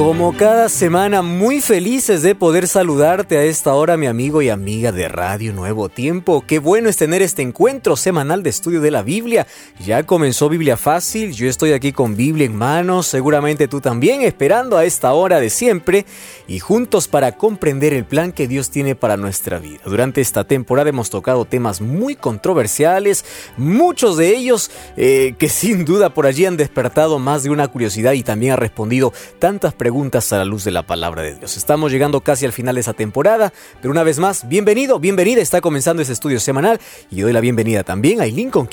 Como cada semana, muy felices de poder saludarte a esta hora, mi amigo y amiga de Radio Nuevo Tiempo. Qué bueno es tener este encuentro semanal de estudio de la Biblia. Ya comenzó Biblia Fácil, yo estoy aquí con Biblia en manos, seguramente tú también, esperando a esta hora de siempre y juntos para comprender el plan que Dios tiene para nuestra vida. Durante esta temporada hemos tocado temas muy controversiales, muchos de ellos eh, que sin duda por allí han despertado más de una curiosidad y también ha respondido tantas preguntas preguntas a la luz de la palabra de Dios. Estamos llegando casi al final de esa temporada, pero una vez más, bienvenido, bienvenida, está comenzando ese estudio semanal y doy la bienvenida también a Eileen con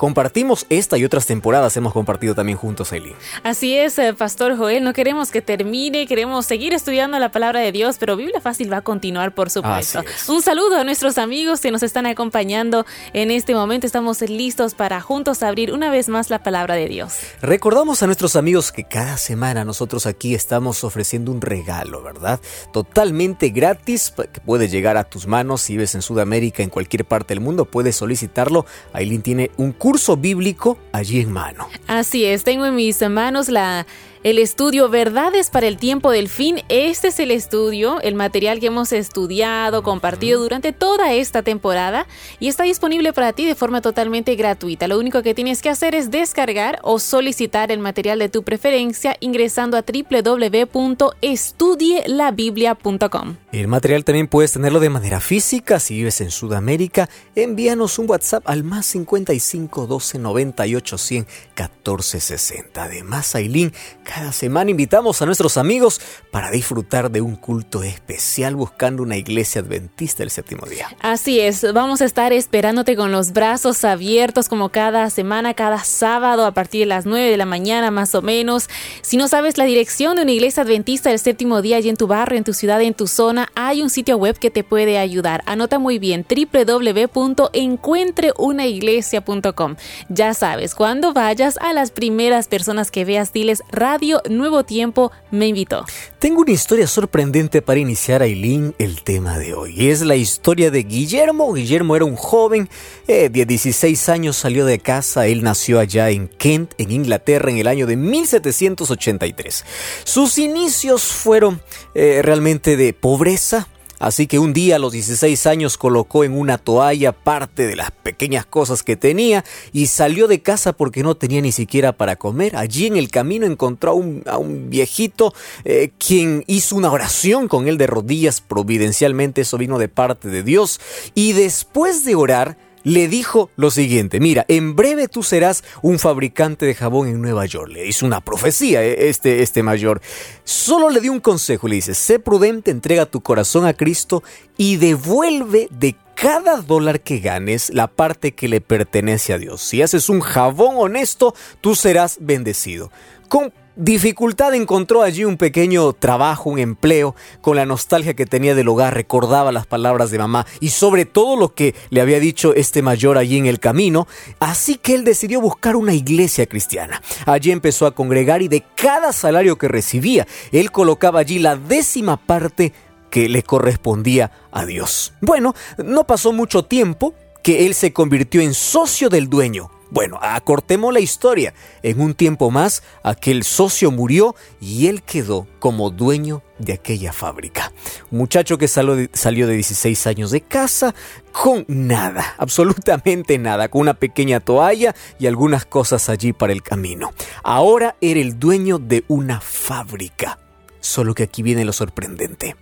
compartimos esta y otras temporadas, hemos compartido también juntos, Eileen. Así es, eh, Pastor Joel, no queremos que termine, queremos seguir estudiando la palabra de Dios, pero Biblia Fácil va a continuar, por supuesto. Un saludo a nuestros amigos que nos están acompañando en este momento. Estamos listos para juntos abrir una vez más la palabra de Dios. Recordamos a nuestros amigos que cada semana nosotros aquí estamos ofreciendo un regalo, ¿verdad? Totalmente gratis, que puede llegar a tus manos si vives en Sudamérica, en cualquier parte del mundo, puedes solicitarlo. Aileen tiene un curso curso bíblico allí en mano. Así es, tengo en mis manos la el estudio Verdades para el tiempo del fin. Este es el estudio, el material que hemos estudiado, compartido durante toda esta temporada y está disponible para ti de forma totalmente gratuita. Lo único que tienes que hacer es descargar o solicitar el material de tu preferencia ingresando a www.estudielabiblia.com. El material también puedes tenerlo de manera física si vives en Sudamérica. Envíanos un WhatsApp al más 55 12 98 100 14 60. Además, Aileen, cada semana invitamos a nuestros amigos para disfrutar de un culto especial buscando una iglesia adventista el séptimo día. Así es, vamos a estar esperándote con los brazos abiertos como cada semana, cada sábado a partir de las 9 de la mañana más o menos. Si no sabes la dirección de una iglesia adventista del séptimo día allí en tu barrio, en tu ciudad, en tu zona, hay un sitio web que te puede ayudar. Anota muy bien www.encuentreunaiglesia.com. Ya sabes, cuando vayas a las primeras personas que veas, diles radio Nuevo Tiempo me invitó. Tengo una historia sorprendente para iniciar, Aileen, el tema de hoy. Es la historia de Guillermo. Guillermo era un joven eh, de 16 años, salió de casa. Él nació allá en Kent, en Inglaterra, en el año de 1783. Sus inicios fueron eh, realmente de pobreza Así que un día a los 16 años colocó en una toalla parte de las pequeñas cosas que tenía y salió de casa porque no tenía ni siquiera para comer. Allí en el camino encontró a un, viejito eh, quien hizo una oración con él de rodillas providencialmente. Eso vino de parte de Dios. Y después de orar, le dijo lo siguiente, mira, en breve tú serás un fabricante de jabón en Nueva York. Le hizo una profecía eh, este, este mayor. Solo le dio un consejo, le dice, sé prudente, entrega tu corazón a Cristo y devuelve de cada dólar que ganes la parte que le pertenece a Dios. Si haces un jabón honesto, tú serás bendecido. Con dificultad encontró allí un pequeño trabajo, un empleo, con la nostalgia que tenía del hogar, recordaba las palabras de mamá y sobre todo lo que le había dicho este mayor allí en el camino, así que él decidió buscar una iglesia cristiana. Allí empezó a congregar y de cada salario que recibía, él colocaba allí la décima parte que le correspondía a Dios. Bueno, no pasó mucho tiempo que él se convirtió en socio del dueño bueno, acortemos la historia. En un tiempo más, aquel socio murió y él quedó como dueño de aquella fábrica. Un muchacho que salió de, 16 años de casa con nada, absolutamente nada, con una pequeña toalla y algunas cosas allí para el camino. Ahora era el dueño de una fábrica. Solo que aquí viene lo sorprendente.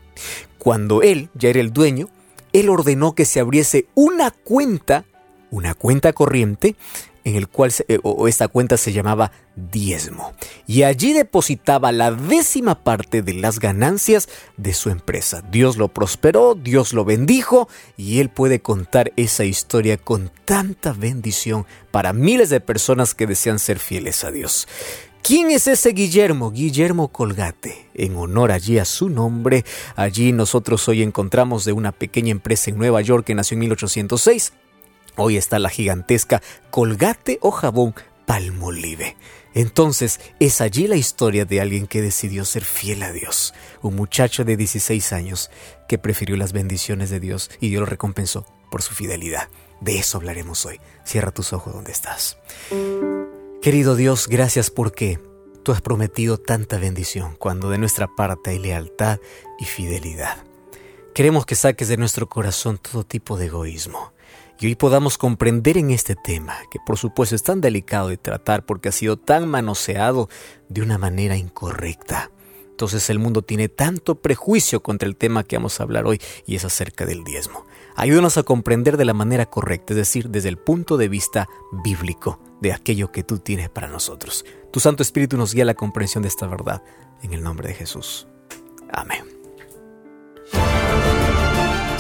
Cuando él ya era el dueño, él ordenó que se abriese una cuenta, una cuenta corriente, en el cual eh, esta cuenta se llamaba diezmo y allí depositaba la décima parte de las ganancias de su empresa. Dios lo prosperó, Dios lo bendijo y él puede contar esa historia con tanta bendición para miles de personas que desean ser fieles a Dios. ¿Quién es ese Guillermo? Guillermo Colgate. En honor allí a su nombre, allí nosotros hoy encontramos de una pequeña empresa en Nueva York que nació en 1806 Hoy está la gigantesca Colgate o jabón Palmolive. Entonces, es allí la historia de alguien que decidió ser fiel a Dios. Un muchacho de 16 años que prefirió las bendiciones de Dios y Dios lo recompensó por su fidelidad. De eso hablaremos hoy. Cierra tus ojos donde estás. Querido Dios, gracias porque tú has prometido tanta bendición cuando de nuestra parte hay lealtad y fidelidad. Queremos que saques de nuestro corazón todo tipo de egoísmo y hoy podamos comprender en este tema, que por supuesto es tan delicado de tratar porque ha sido tan manoseado de una manera incorrecta. Entonces el mundo tiene tanto prejuicio contra el tema que vamos a hablar hoy y es acerca del diezmo. Ayúdanos a comprender de la manera correcta, es decir, desde el punto de vista bíblico de aquello que tú tienes para nosotros. Tu Santo Espíritu nos guía a la comprensión de esta verdad. En el nombre de Jesús. Amén.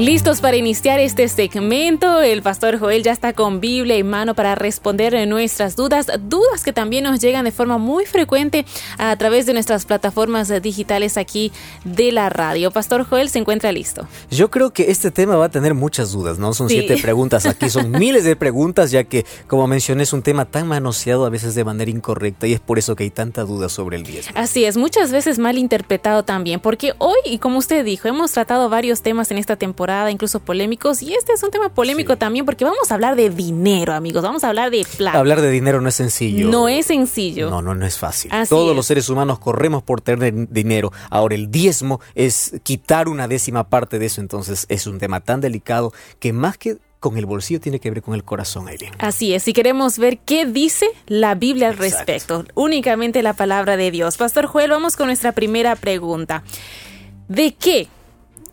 Listos para iniciar este segmento, el pastor Joel ya está con Biblia en mano para responder nuestras dudas, dudas que también nos llegan de forma muy frecuente a través de nuestras plataformas digitales aquí de la radio. Pastor Joel se encuentra listo. Yo creo que este tema va a tener muchas dudas, ¿no? Son siete preguntas, aquí son miles de preguntas, ya que, como mencioné, es un tema tan manoseado a veces de manera incorrecta y es por eso que hay tanta duda sobre el diezmo. Así es, muchas veces mal interpretado también, porque hoy, y como usted dijo, hemos tratado varios temas en esta temporada incluso polémicos. Y este es un tema polémico también porque vamos a hablar de dinero, amigos. Vamos a hablar de plata. Hablar de dinero no es sencillo. No es sencillo. No, no, no es fácil. Todos los seres humanos corremos por tener dinero. Ahora, el diezmo es quitar una décima parte de eso. Entonces, es un tema tan delicado que más que con el bolsillo tiene que ver con el corazón, Aileen. Así es, si queremos ver qué dice la Biblia al respecto, únicamente la palabra de Dios. Pastor Joel, vamos con nuestra primera pregunta. ¿De qué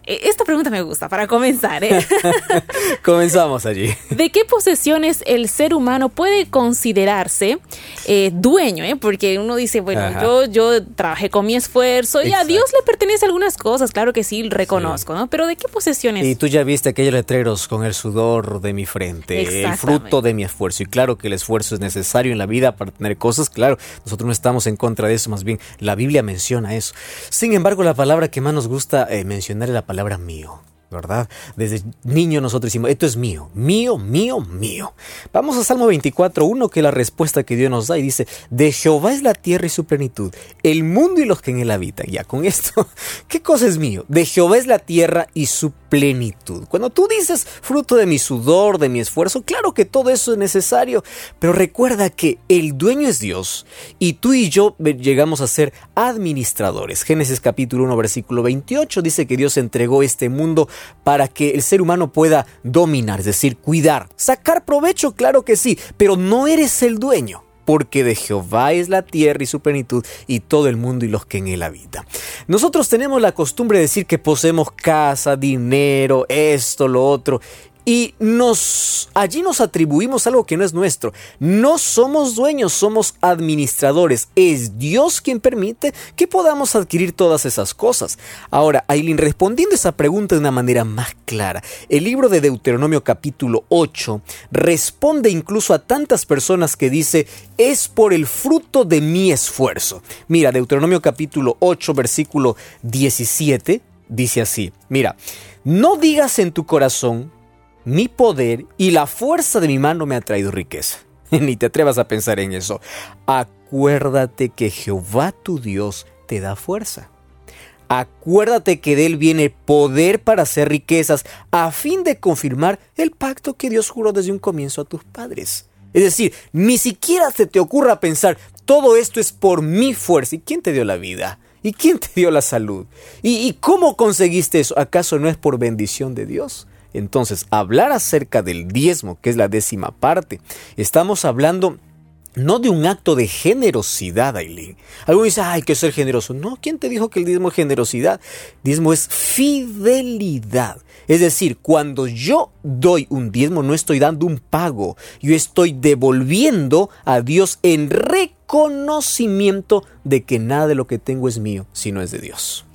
esta pregunta me gusta para comenzar. ¿eh? Comenzamos allí. ¿De qué posesiones el ser humano puede considerarse eh, dueño? Eh? Porque uno dice, bueno, yo, yo trabajé con mi esfuerzo y a Dios le pertenece algunas cosas, claro que sí, reconozco, ¿no? Pero ¿de qué posesiones? Y tú ya viste aquellos letreros con el sudor de mi frente, el fruto de mi esfuerzo. Y claro que el esfuerzo es necesario en la vida para tener cosas, claro, nosotros no estamos en contra de eso, más bien la Biblia menciona eso. Sin embargo, la palabra que más nos gusta mencionar es la palabra palabra mío. ¿verdad? Desde niño nosotros decimos, esto es mío, mío, mío, mío. Vamos a Salmo 24.1, que es la respuesta que Dios nos da y dice, de Jehová es la tierra y su plenitud, el mundo y los que en él habitan. Ya con esto, ¿qué cosa es mío? De Jehová es la tierra y su plenitud. Cuando tú dices fruto de mi sudor, de mi esfuerzo, claro que todo eso es necesario, pero recuerda que el dueño es Dios y tú y yo llegamos a ser administradores. Génesis capítulo 1, versículo 28 dice que Dios entregó este mundo para que el ser humano pueda dominar, es decir, cuidar, sacar provecho, claro que sí, pero no eres el dueño porque de Jehová es la tierra y su plenitud y todo el mundo y los que en él habitan. Nosotros tenemos la costumbre de decir que poseemos casa, dinero, esto, lo otro, y allí nos atribuimos algo que no es nuestro. No somos dueños, somos administradores. Es Dios quien permite que podamos adquirir todas esas cosas. Ahora, Aileen, respondiendo esa pregunta de una manera más clara, el libro de Deuteronomio capítulo 8 responde incluso a tantas personas que dice, es por el fruto de mi esfuerzo. Mira, Deuteronomio capítulo 8 versículo 17 dice así, mira, no digas en tu corazón, mi poder y la fuerza de mi mano me ha traído riqueza. Ni te atrevas a pensar en eso. Acuérdate que Jehová tu Dios te da fuerza. Acuérdate que de él viene poder para hacer riquezas a fin de confirmar el pacto que Dios juró desde un comienzo a tus padres. Es decir, ni siquiera se te ocurra pensar, todo esto es por mi fuerza. ¿Y quién te dio la vida? ¿Y quién te dio la salud? ¿Y, y cómo conseguiste eso? ¿Acaso no es por bendición de Dios? Entonces, hablar acerca del diezmo, que es la décima parte, estamos hablando no de un acto de generosidad, Aileen. Algunos dicen, hay que ser generoso. No, ¿quién te dijo que el diezmo es generosidad? Diezmo es fidelidad. Es decir, cuando yo doy un diezmo, no estoy dando un pago. Yo estoy devolviendo a Dios en reconocimiento de que nada de lo que tengo es mío, sino es de Dios.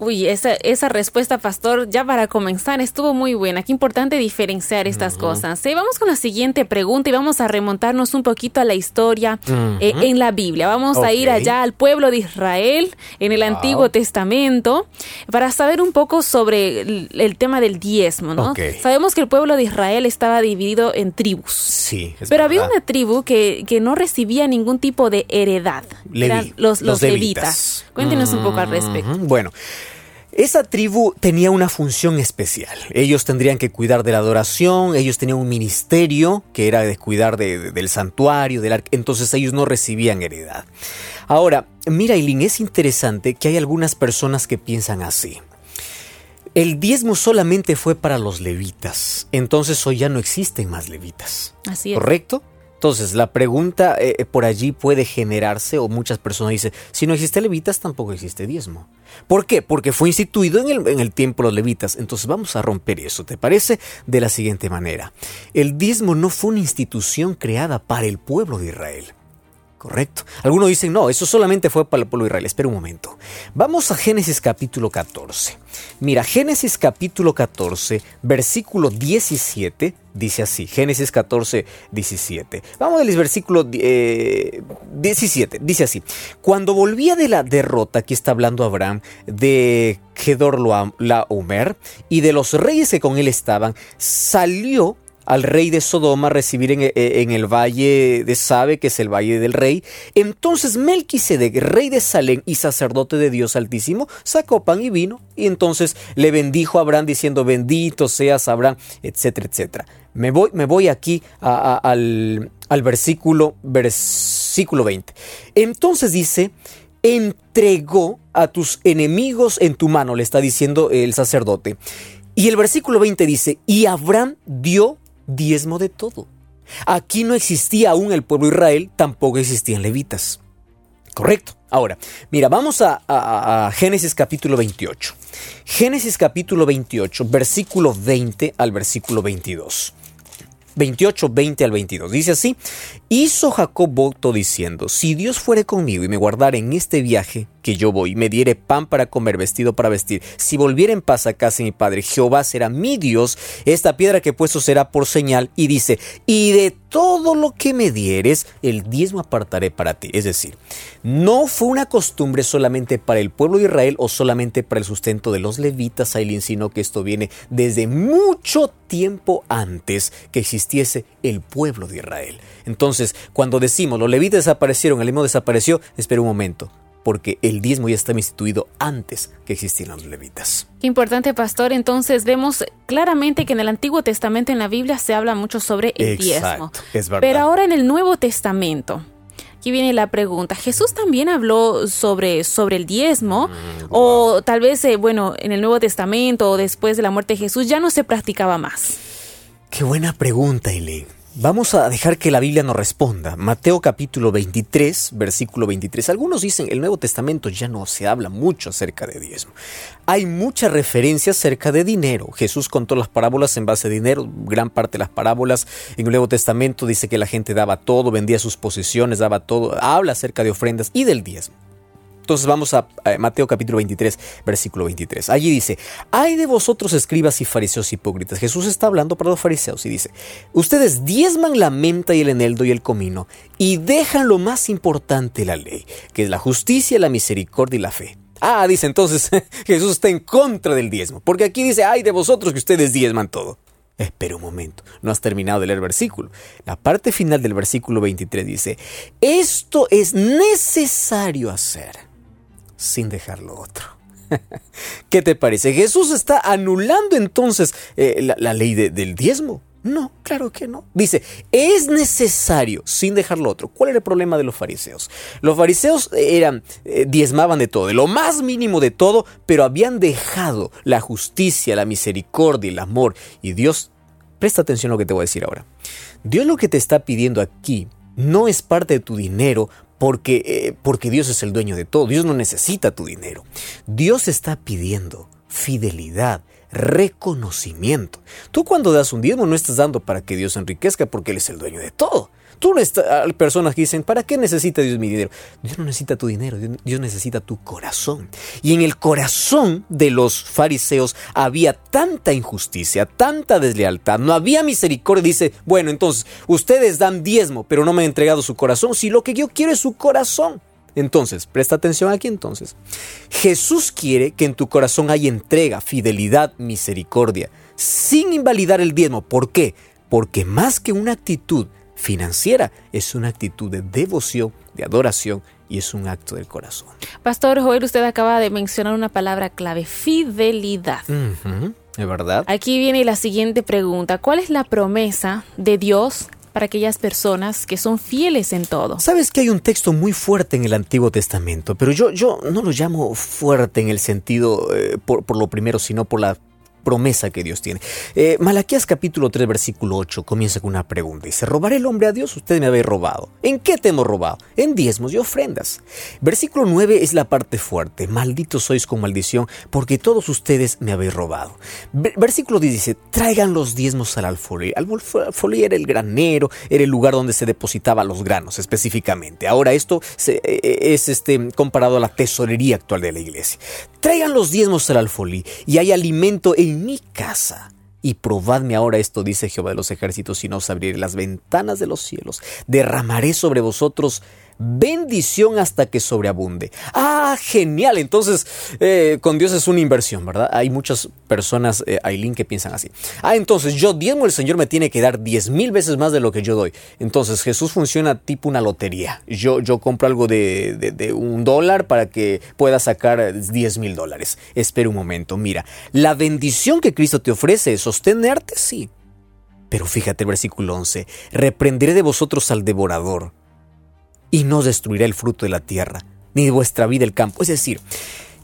Uy, esa, esa respuesta, pastor, ya para comenzar, estuvo muy buena. Qué importante diferenciar estas cosas. ¿eh? Vamos con la siguiente pregunta y vamos a remontarnos un poquito a la historia eh, en la Biblia. Vamos a ir allá al pueblo de Israel en el Antiguo Testamento para saber un poco sobre el, tema del diezmo, ¿no? Sabemos que el pueblo de Israel estaba dividido en tribus. Sí. pero había una tribu que, que, no recibía ningún tipo de heredad. los, los, levitas. Cuéntenos un poco al respecto. Bueno. Esa tribu tenía una función especial. Ellos tendrían que cuidar de la adoración, ellos tenían un ministerio que era de cuidar del santuario, del entonces ellos no recibían heredad. Ahora, mira, Eileen, es interesante que hay algunas personas que piensan así. El diezmo solamente fue para los levitas, entonces hoy ya no existen más levitas. Así es. ¿Correcto? Entonces, la pregunta eh, eh, por allí puede generarse, o muchas personas dicen, si no existe levitas, tampoco existe diezmo. ¿Por qué? Porque fue instituido en el, en el tiempo de los levitas. Entonces vamos a romper eso, ¿te parece? De la siguiente manera. El diezmo no fue una institución creada para el pueblo de Israel. Correcto. Algunos dicen, no, eso solamente fue para el pueblo de Israel. Espera un momento. Vamos a Génesis capítulo 14. Mira, Génesis capítulo 14, versículo 17, dice así. Génesis 14, 17. Vamos al versículo 17. Eh, dice así. Cuando volvía de la derrota, aquí está hablando Abraham, de Gedor Laomer y de los reyes que con él estaban, salió al rey de Sodoma recibir eh, en, el valle de Sabe, que es el valle del rey. Entonces Melquisedec, rey de Salem y sacerdote de Dios Altísimo, sacó pan y vino y entonces le bendijo a Abraham diciendo, bendito seas Abraham, etcétera, etcétera. Me voy, me voy aquí al, al versículo, versículo 20. Entonces dice, entregó a tus enemigos en tu mano, le está diciendo el sacerdote. Y el versículo 20 dice, y Abraham dio diezmo de todo. Aquí no existía aún el pueblo de Israel, tampoco existían levitas. Correcto. Ahora, mira, vamos a, a, Génesis capítulo 28. Génesis capítulo 28, versículo 20 al versículo 22. 28, 20 al 22. Dice así, hizo Jacob voto diciendo, si Dios fuere conmigo y me guardara en este viaje que yo voy, me diere pan para comer, vestido para vestir, si volviera en paz a casa mi padre, Jehová será mi Dios, esta piedra que he puesto será por señal, y dice, y de todo lo que me dieres, el diezmo apartaré para ti. Es decir, no fue una costumbre solamente para el pueblo de Israel o solamente para el sustento de los levitas, Ailín, sino que esto viene desde mucho tiempo antes que existiese el pueblo de Israel. Entonces, cuando decimos los levitas desaparecieron, el diezmo desapareció, espera un momento porque el diezmo ya estaba instituido antes que existieran los levitas. Qué importante, pastor. Entonces vemos claramente que en el Antiguo Testamento, en la Biblia, se habla mucho sobre el diezmo. Es verdad. Pero ahora en el Nuevo Testamento, aquí viene la pregunta. ¿Jesús también habló sobre, sobre el diezmo? Mm, o tal vez, eh, bueno, en el Nuevo Testamento o después de la muerte de Jesús ya no se practicaba más. Qué buena pregunta, Eileen. Vamos a dejar que la Biblia nos responda. Mateo capítulo 23, versículo 23. Algunos dicen, el Nuevo Testamento ya no se habla mucho acerca de diezmo. Hay muchas referencias acerca de dinero. Jesús contó las parábolas en base a dinero. Gran parte de las parábolas en el Nuevo Testamento dice que la gente daba todo, vendía sus posesiones, daba todo. Habla acerca de ofrendas y del diezmo. Entonces vamos a, Mateo capítulo 23, versículo 23. Allí dice, hay de vosotros escribas y fariseos hipócritas. Jesús está hablando para los fariseos y dice, ustedes diezman la menta y el eneldo y el comino y dejan lo más importante la ley, que es la justicia, la misericordia y la fe. Ah, dice entonces Jesús está en contra del diezmo, porque aquí dice, ay de vosotros que ustedes diezman todo. Espera un momento, no has terminado de leer el versículo. La parte final del versículo 23 dice, esto es necesario hacer sin dejar lo otro. ¿Qué te parece? ¿Jesús está anulando entonces eh, la, ley del diezmo? No, claro que no. Dice, es necesario sin dejar lo otro. ¿Cuál era el problema de los fariseos? Los fariseos eran, eh, diezmaban de todo, de lo más mínimo de todo, pero habían dejado la justicia, la misericordia, el amor. Y Dios, presta atención a lo que te voy a decir ahora. Dios lo que te está pidiendo aquí no es parte de tu dinero porque, eh, porque Dios es el dueño de todo. Dios no necesita tu dinero. Dios está pidiendo fidelidad, reconocimiento. Tú cuando das un diezmo no estás dando para que Dios enriquezca porque Él es el dueño de todo. Tú no hay personas que dicen, ¿para qué necesita Dios mi dinero? Dios no necesita tu dinero, Dios necesita tu corazón. Y en el corazón de los fariseos había tanta injusticia, tanta deslealtad, no había misericordia. Dice, bueno, entonces, ustedes dan diezmo, pero no me han entregado su corazón, si lo que yo quiero es su corazón. Entonces, presta atención aquí entonces. Jesús quiere que en tu corazón haya entrega, fidelidad, misericordia, sin invalidar el diezmo. ¿Por qué? Porque más que una actitud financiera, es una actitud de devoción, de adoración y es un acto del corazón. Pastor Joel, usted acaba de mencionar una palabra clave, fidelidad. ¿Es verdad? Aquí viene la siguiente pregunta. ¿Cuál es la promesa de Dios para aquellas personas que son fieles en todo. Sabes que hay un texto muy fuerte en el Antiguo Testamento, pero yo, yo no lo llamo fuerte en el sentido eh, por, por, lo primero, sino por la promesa que Dios tiene. Eh, Malaquías capítulo 3 versículo 8 comienza con una pregunta. Dice, ¿robaré el hombre a Dios? Usted me habéis robado. ¿En qué te hemos robado? En diezmos y ofrendas. Versículo 9 es la parte fuerte. Malditos sois con maldición porque todos ustedes me habéis robado. versículo 10 dice, traigan los diezmos al alfolí. Alfolí era el granero, era el lugar donde se depositaba los granos específicamente. Ahora esto e, e, es este, comparado a la tesorería actual de la iglesia. Traigan los diezmos al alfolí y hay alimento en mi casa. Y probadme ahora esto, dice Jehová de los ejércitos, y no os abriré las ventanas de los cielos. Derramaré sobre vosotros bendición hasta que sobreabunde. Ah, genial. Entonces, eh, con Dios es una inversión, ¿verdad? Hay muchas personas, eh, Aileen, que piensan así. Ah, entonces yo diezmo, el Señor me tiene que dar diez mil veces más de lo que yo doy. Entonces Jesús funciona tipo una lotería. Yo, yo compro algo de, un dólar para que pueda sacar diez mil dólares. Espera un momento, mira, la bendición que Cristo te ofrece es sostenerte, sí. Pero fíjate el versículo 11, reprenderé de vosotros al devorador y no destruirá el fruto de la tierra, ni vuestra vida el campo. Es decir,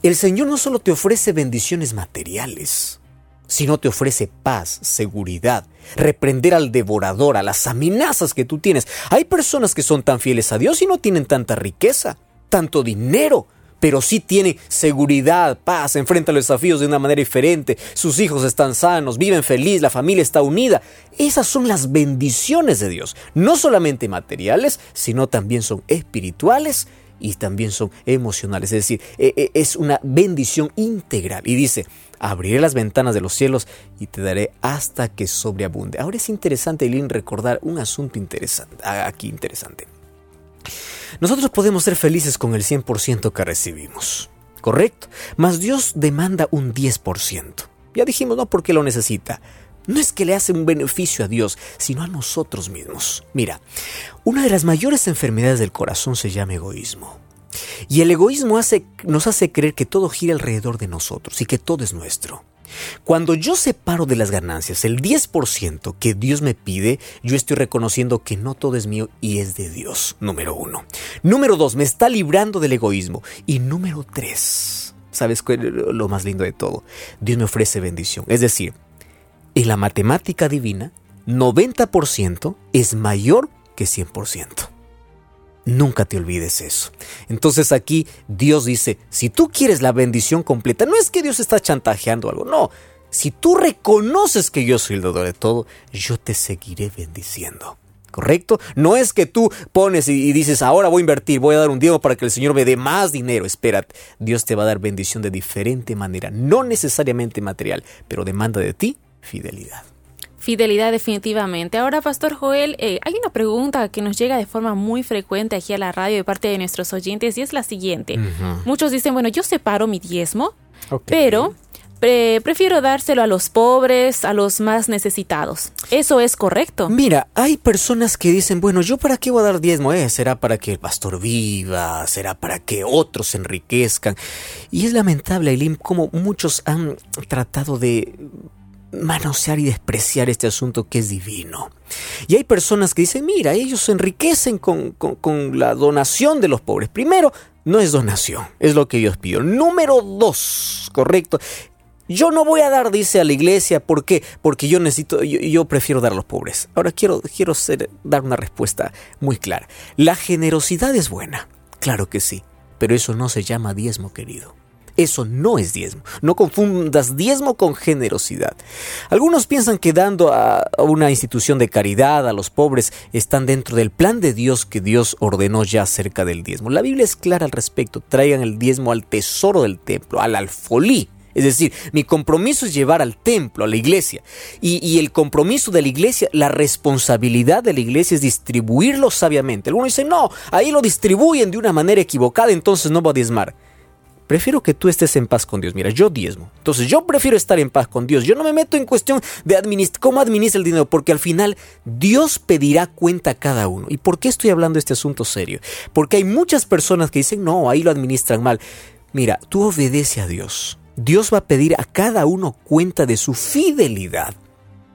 el Señor no solo te ofrece bendiciones materiales, sino te ofrece paz, seguridad, reprender al devorador, a las amenazas que tú tienes. Hay personas que son tan fieles a Dios y no tienen tanta riqueza, tanto dinero, pero sí tiene seguridad, paz, enfrenta los desafíos de una manera diferente, sus hijos están sanos, viven feliz, la familia está unida. Esas son las bendiciones de Dios, no solamente materiales, sino también son espirituales y también son emocionales, es decir, e, e, es una bendición integral. Y dice, abriré las ventanas de los cielos y te daré hasta que sobreabunde. Ahora es interesante, Eileen, recordar un asunto interesante, aquí interesante. Nosotros podemos ser felices con el 100% que recibimos, ¿correcto? Mas Dios demanda un 10%. Ya dijimos, no porque lo necesita. No es que le hace un beneficio a Dios, sino a nosotros mismos. Mira, una de las mayores enfermedades del corazón se llama egoísmo. Y el egoísmo hace, nos hace creer que todo gira alrededor de nosotros y que todo es nuestro. Cuando yo separo de las ganancias el 10% que Dios me pide, yo estoy reconociendo que no todo es mío y es de Dios, número uno. Número dos, me está librando del egoísmo. Y número tres, ¿sabes lo más lindo de todo? Dios me ofrece bendición. Es decir, en la matemática divina, 90% es mayor que 100%. Nunca te olvides eso. Entonces aquí Dios dice, si tú quieres la bendición completa, no es que Dios está chantajeando algo, no. Si tú reconoces que yo soy el dador de todo, yo te seguiré bendiciendo. ¿Correcto? No es que tú pones y, dices, ahora voy a invertir, voy a dar un dinero para que el Señor me dé más dinero. Espérate, Dios te va a dar bendición de diferente manera, no necesariamente material, pero demanda de ti fidelidad. Fidelidad definitivamente. Ahora, Pastor Joel, eh, hay una pregunta que nos llega de forma muy frecuente aquí a la radio de parte de nuestros oyentes y es la siguiente. Muchos dicen, bueno, yo separo mi diezmo, pero prefiero dárselo a los pobres, a los más necesitados. ¿Eso es correcto? Mira, hay personas que dicen, bueno, ¿yo para qué voy a dar diezmo? Eh? ¿Será para que el pastor viva? ¿Será para que otros se enriquezcan? Y es lamentable, Eileen, como muchos han tratado de manosear y despreciar este asunto que es divino. Y hay personas que dicen, mira, ellos se enriquecen con, la donación de los pobres. Primero, no es donación, es lo que Dios pidió. Número dos, correcto. Yo no voy a dar, dice a la iglesia, ¿por qué? Porque yo necesito, yo, prefiero dar a los pobres. Ahora quiero, quiero dar una respuesta muy clara. La generosidad es buena, claro que sí, pero eso no se llama diezmo, querido. Eso no es diezmo. No confundas diezmo con generosidad. Algunos piensan que dando a una institución de caridad a los pobres están dentro del plan de Dios que Dios ordenó ya acerca del diezmo. La Biblia es clara al respecto. Traigan el diezmo al tesoro del templo, al alfolí. Es decir, mi compromiso es llevar al templo, a la iglesia. Y, y, el compromiso de la iglesia, la responsabilidad de la iglesia es distribuirlo sabiamente. Algunos dicen, no, ahí lo distribuyen de una manera equivocada, entonces no va a diezmar. Prefiero que tú estés en paz con Dios. Mira, yo diezmo. Entonces yo prefiero estar en paz con Dios. Yo no me meto en cuestión de cómo administra el dinero, porque al final Dios pedirá cuenta a cada uno. ¿Y por qué estoy hablando de este asunto serio? Porque hay muchas personas que dicen, no, ahí lo administran mal. Mira, tú obedece a Dios. Dios va a pedir a cada uno cuenta de su fidelidad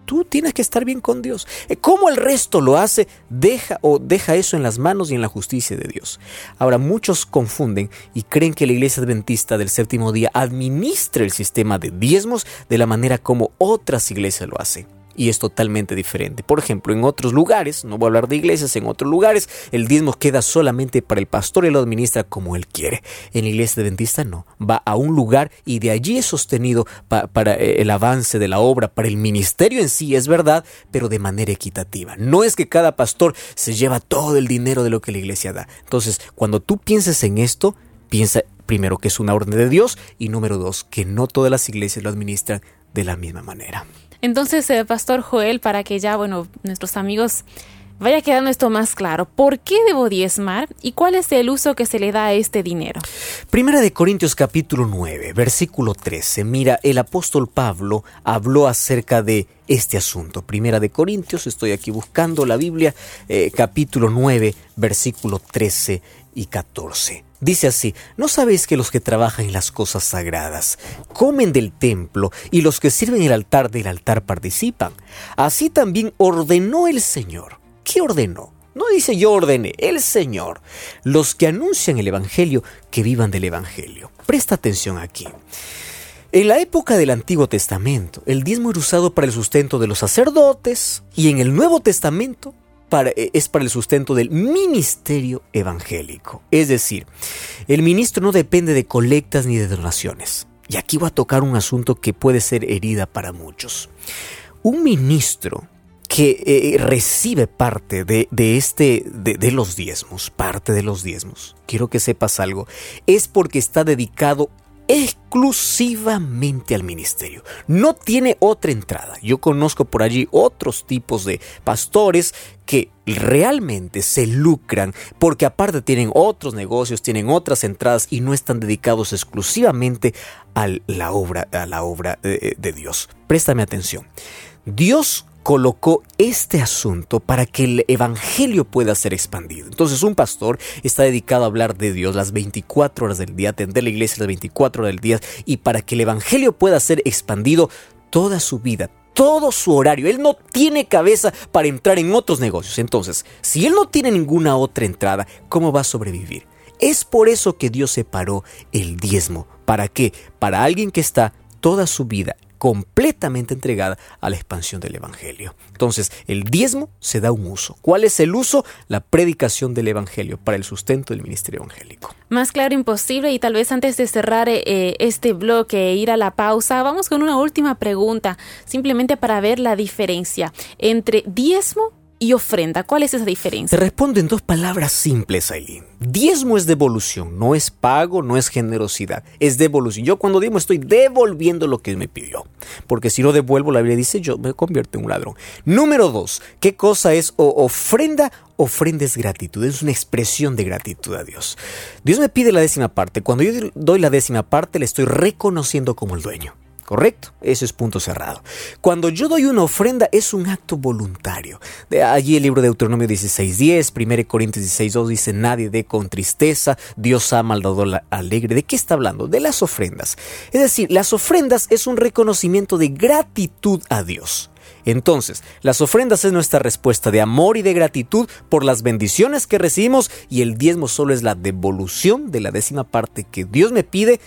tú tienes que estar bien con Dios. Eh, ¿Cómo el resto lo hace? Deja o deja eso en las manos y en la justicia de Dios. Ahora, muchos confunden y creen que la iglesia adventista del séptimo día administra el sistema de diezmos de la manera como otras iglesias lo hacen y es totalmente diferente. Por ejemplo, en otros lugares, no voy a hablar de iglesias, en otros lugares el diezmo queda solamente para el pastor y lo administra como él quiere. En la iglesia adventista no, va a un lugar y de allí es sostenido para eh, el avance de la obra, para el ministerio en sí, es verdad, pero de manera equitativa. No es que cada pastor se lleva todo el dinero de lo que la iglesia da. Entonces, cuando tú pienses en esto, piensa primero que es una orden de Dios y número dos, que no todas las iglesias lo administran de la misma manera. Entonces, eh, Pastor Joel, para que ya, bueno, nuestros amigos vaya quedando esto más claro. ¿Por qué debo diezmar y cuál es el uso que se le da a este dinero? Primera de Corintios capítulo 9, versículo 13. Mira, el apóstol Pablo habló acerca de este asunto. Primera de Corintios, estoy aquí buscando la Biblia, eh, capítulo 9, versículo 13 y 14. Dice así, ¿no sabéis que los que trabajan en las cosas sagradas comen del templo y los que sirven el altar del altar participan? Así también ordenó el Señor. ¿Qué ordenó? No dice yo ordené, el Señor. Los que anuncian el Evangelio, que vivan del Evangelio. Presta atención aquí. En la época del Antiguo Testamento, el diezmo era usado para el sustento de los sacerdotes y en el Nuevo Testamento eh, es para el sustento del ministerio evangélico. Es decir, el ministro no depende de colectas ni de donaciones. Y aquí va a tocar un asunto que puede ser herida para muchos. Un ministro que eh, recibe parte de, este, de, los diezmos, parte de los diezmos, quiero que sepas algo, es porque está dedicado exclusivamente al ministerio. No tiene otra entrada. Yo conozco por allí otros tipos de pastores que realmente se lucran porque aparte tienen otros negocios, tienen otras entradas y no están dedicados exclusivamente a la obra, a la obra de, de Dios. Préstame atención. Dios colocó este asunto para que el Evangelio pueda ser expandido. Entonces un pastor está dedicado a hablar de Dios las 24 horas del día, atender la iglesia las 24 horas del día y para que el Evangelio pueda ser expandido toda su vida, todo su horario. Él no tiene cabeza para entrar en otros negocios. Entonces, si él no tiene ninguna otra entrada, ¿cómo va a sobrevivir? Es por eso que Dios separó el diezmo. ¿Para qué? Para alguien que está toda su vida completamente entregada a la expansión del Evangelio. Entonces, el diezmo se da un uso. ¿Cuál es el uso? La predicación del Evangelio para el sustento del ministerio evangélico. Más claro imposible y tal vez antes de cerrar eh, este bloque e ir a la pausa, vamos con una última pregunta, simplemente para ver la diferencia entre diezmo y ofrenda. ¿Cuál es esa diferencia? Te respondo en dos palabras simples, Aileen. Diezmo es devolución, no es pago, no es generosidad, es devolución. Yo cuando diezmo estoy devolviendo lo que me pidió. Porque si no devuelvo, la Biblia dice, yo me convierto en un ladrón. Número dos, ¿qué cosa es ofrenda? Ofrenda es gratitud, es una expresión de gratitud a Dios. Dios me pide la décima parte. Cuando yo doy la décima parte, le estoy reconociendo como el dueño. ¿Correcto? Eso es punto cerrado. Cuando yo doy una ofrenda es un acto voluntario. De allí el libro de Deuteronomio 16.10, 1 Corintios 16.2 dice, nadie dé con tristeza, Dios ama al dador alegre. ¿De qué está hablando? De las ofrendas. Es decir, las ofrendas es un reconocimiento de gratitud a Dios. Entonces, las ofrendas es nuestra respuesta de amor y de gratitud por las bendiciones que recibimos y el diezmo solo es la devolución de la décima parte que Dios me pide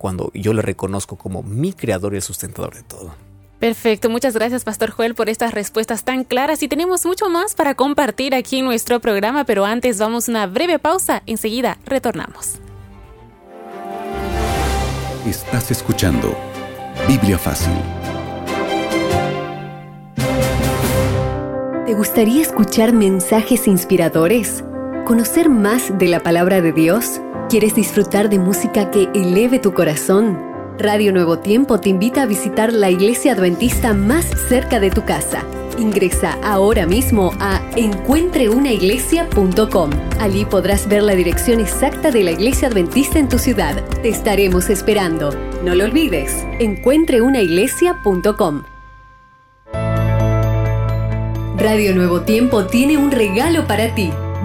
cuando yo le reconozco como mi creador y el sustentador de todo. Perfecto, muchas gracias Pastor Joel por estas respuestas tan claras y tenemos mucho más para compartir aquí en nuestro programa, pero antes vamos a una breve pausa, enseguida retornamos. Estás escuchando Biblia Fácil. ¿Te gustaría escuchar mensajes inspiradores? ¿Conocer más de la palabra de Dios? ¿Quieres disfrutar de música que eleve tu corazón? Radio Nuevo Tiempo te invita a visitar la iglesia adventista más cerca de tu casa. Ingresa ahora mismo a encuentreunaiglesia.com. Allí podrás ver la dirección exacta de la iglesia adventista en tu ciudad. Te estaremos esperando. No lo olvides, encuentreunaiglesia.com. Radio Nuevo Tiempo tiene un regalo para ti.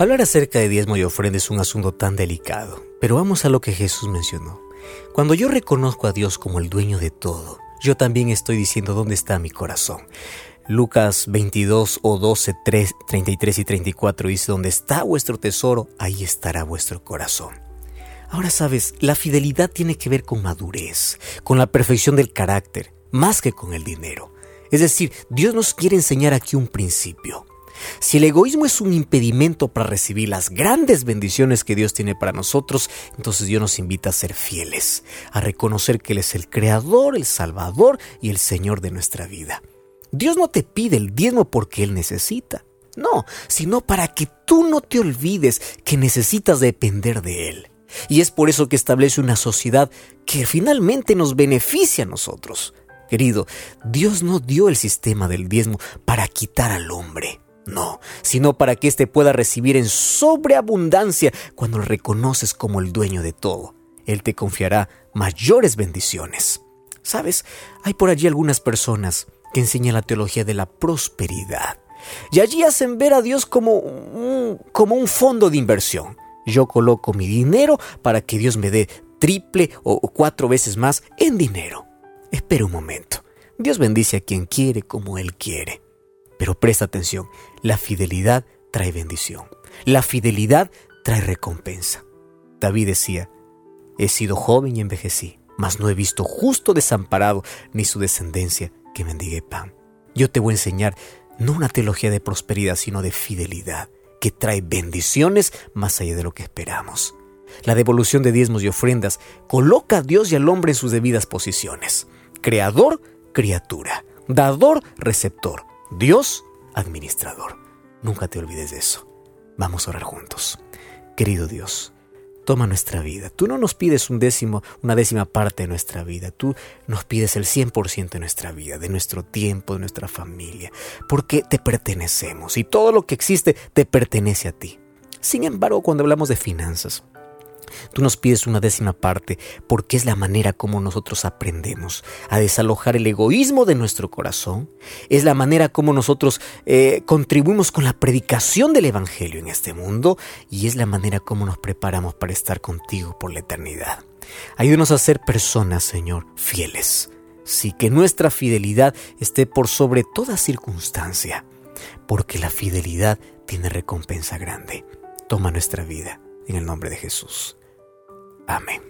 Hablar acerca de diezmo y ofrenda es un asunto tan delicado, pero vamos a lo que Jesús mencionó. Cuando yo reconozco a Dios como el dueño de todo, yo también estoy diciendo dónde está mi corazón. Lucas 22 o 12, 3, 33 y 34 dice, donde está vuestro tesoro, ahí estará vuestro corazón. Ahora sabes, la fidelidad tiene que ver con madurez, con la perfección del carácter, más que con el dinero. Es decir, Dios nos quiere enseñar aquí un principio. Si el egoísmo es un impedimento para recibir las grandes bendiciones que Dios tiene para nosotros, entonces Dios nos invita a ser fieles, a reconocer que Él es el Creador, el Salvador y el Señor de nuestra vida. Dios no te pide el diezmo porque Él necesita, no, sino para que tú no te olvides que necesitas depender de Él. Y es por eso que establece una sociedad que finalmente nos beneficia a nosotros. Querido, Dios no dio el sistema del diezmo para quitar al hombre, no, sino para que éste pueda recibir en sobreabundancia cuando lo reconoces como el dueño de todo. Él te confiará mayores bendiciones. ¿Sabes? Hay por allí algunas personas que enseñan la teología de la prosperidad. Y allí hacen ver a Dios como un, como un fondo de inversión. Yo coloco mi dinero para que Dios me dé triple o cuatro veces más en dinero. Espera un momento. Dios bendice a quien quiere como Él quiere. Pero presta atención, la fidelidad trae bendición. La fidelidad trae recompensa. David decía, he sido joven y envejecí, mas no he visto justo desamparado ni su descendencia que mendigue pan. Yo te voy a enseñar no una teología de prosperidad, sino de fidelidad, que trae bendiciones más allá de lo que esperamos. La devolución de diezmos y ofrendas coloca a Dios y al hombre en sus debidas posiciones. Creador, criatura. Dador, receptor. Dios, administrador. Nunca te olvides de eso. Vamos a orar juntos. Querido Dios, toma nuestra vida. Tú no nos pides un décimo, una décima parte de nuestra vida. Tú nos pides el 100% de nuestra vida, de nuestro tiempo, de nuestra familia, porque te pertenecemos y todo lo que existe te pertenece a ti. Sin embargo, cuando hablamos de finanzas, Tú nos pides una décima parte porque es la manera como nosotros aprendemos a desalojar el egoísmo de nuestro corazón. Es la manera como nosotros eh, contribuimos con la predicación del Evangelio en este mundo y es la manera como nos preparamos para estar contigo por la eternidad. Ayúdanos a ser personas, Señor, fieles. Sí, que nuestra fidelidad esté por sobre toda circunstancia, porque la fidelidad tiene recompensa grande. Toma nuestra vida en el nombre de Jesús. Amén.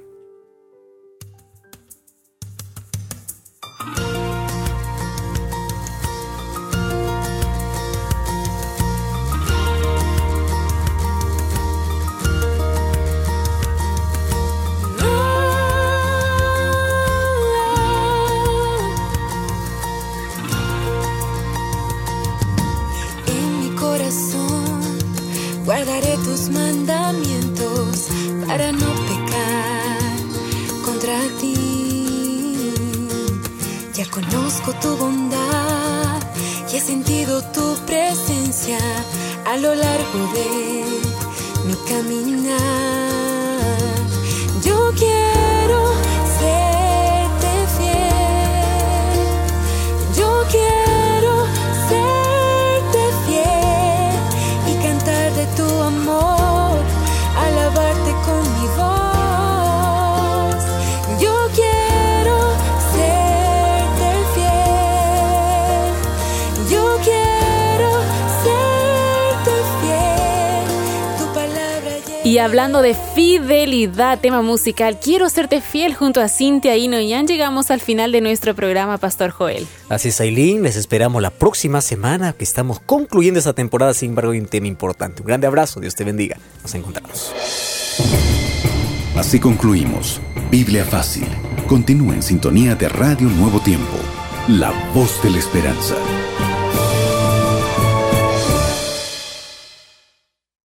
Tu bondad y he sentido tu presencia a lo largo de mi caminar. Y hablando de fidelidad, tema musical, quiero serte fiel junto a Cintia Hino y ya llegamos al final de nuestro programa, Pastor Joel. Así es, Aileen, les esperamos la próxima semana que estamos concluyendo esta temporada, sin embargo, hay un tema importante. Un grande abrazo, Dios te bendiga. Nos encontramos. Así concluimos. Biblia Fácil. Continúa en sintonía de Radio Nuevo Tiempo, la voz de la esperanza.